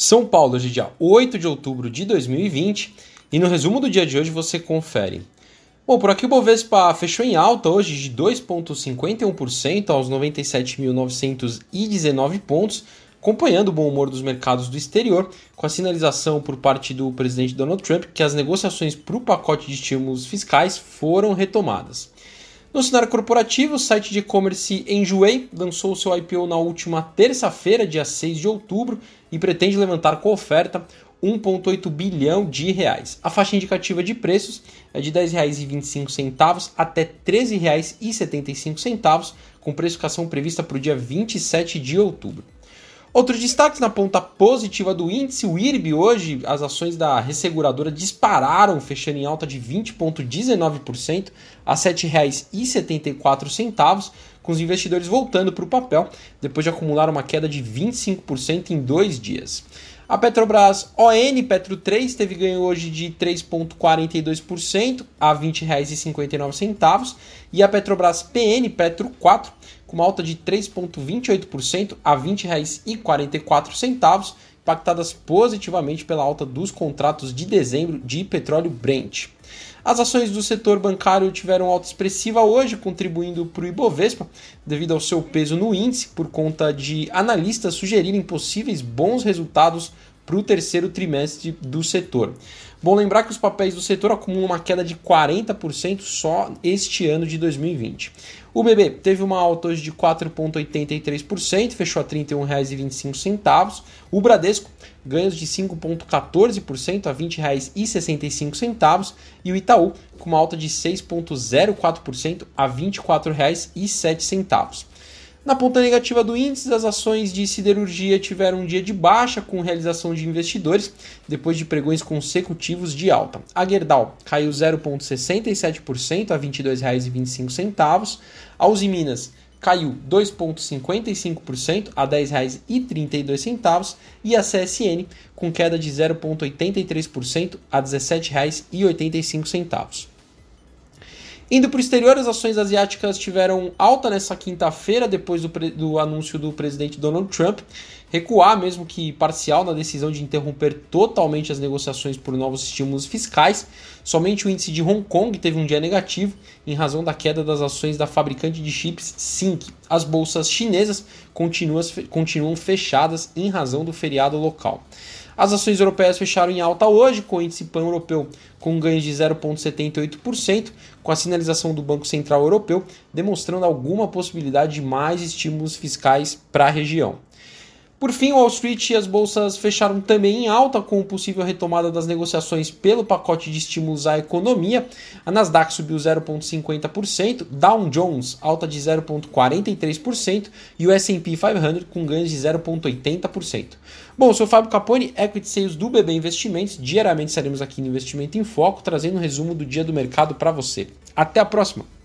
São Paulo, hoje é dia 8 de outubro de 2020 e no resumo do dia de hoje você confere. Bom, por aqui o Bovespa fechou em alta hoje de 2,51% aos 97.919 pontos, acompanhando o bom humor dos mercados do exterior, com a sinalização por parte do presidente Donald Trump que as negociações para o pacote de estímulos fiscais foram retomadas. No cenário corporativo, o site de e-commerce Enjoei lançou seu IPO na última terça-feira, dia 6 de outubro, e pretende levantar com oferta 1,8 bilhão de reais. A faixa indicativa de preços é de R$ 10,25 até R$ 13,75, com precificação prevista para o dia 27 de outubro. Outros destaques na ponta positiva do índice, o IRB hoje, as ações da resseguradora dispararam, fechando em alta de 20,19% a R$ 7,74, com os investidores voltando para o papel, depois de acumular uma queda de 25% em dois dias. A Petrobras ON Petro 3 teve ganho hoje de 3,42% a R$ 20,59 e a Petrobras PN Petro 4 com uma alta de 3,28% a R$ 20,44, impactadas positivamente pela alta dos contratos de dezembro de petróleo Brent. As ações do setor bancário tiveram alta expressiva hoje, contribuindo para o Ibovespa, devido ao seu peso no índice, por conta de analistas sugerirem possíveis bons resultados para o terceiro trimestre do setor. Bom lembrar que os papéis do setor acumulam uma queda de 40% só este ano de 2020. O BB teve uma alta hoje de 4,83%, fechou a R$ 31,25. O Bradesco ganhos de 5,14% a R$ 20,65. E o Itaú com uma alta de 6,04% a R$ 24,07. Na ponta negativa do índice, as ações de siderurgia tiveram um dia de baixa com realização de investidores, depois de pregões consecutivos de alta. A Gerdau caiu 0,67% a R$ 22,25. A Uzi Minas caiu 2,55% a R$ 10,32 e a CSN com queda de 0,83% a R$ 17,85. Indo para o exterior, as ações asiáticas tiveram alta nessa quinta-feira, depois do, do, anúncio do presidente Donald Trump recuar, mesmo que parcial, na decisão de interromper totalmente as negociações por novos estímulos fiscais. Somente o índice de Hong Kong teve um dia negativo, em razão da queda das ações da fabricante de chips Sync. As bolsas chinesas continuam, continuam fechadas em razão do feriado local. As ações europeias fecharam em alta hoje, com o índice pan-europeu com ganhos de 0,78%, com a sinalização do Banco Central Europeu demonstrando alguma possibilidade de mais estímulos fiscais para a região. Por fim, Wall Street e as bolsas fecharam também em alta com possível retomada das negociações pelo pacote de estímulos à economia. A Nasdaq subiu 0,50%, Dow Jones alta de 0,43% e o S&P 500 com ganhos de 0,80%. Bom, eu sou o Fábio Capone, Equity Sales do BB Investimentos. Diariamente estaremos aqui no Investimento em Foco, trazendo um resumo do dia do mercado para você. Até a próxima!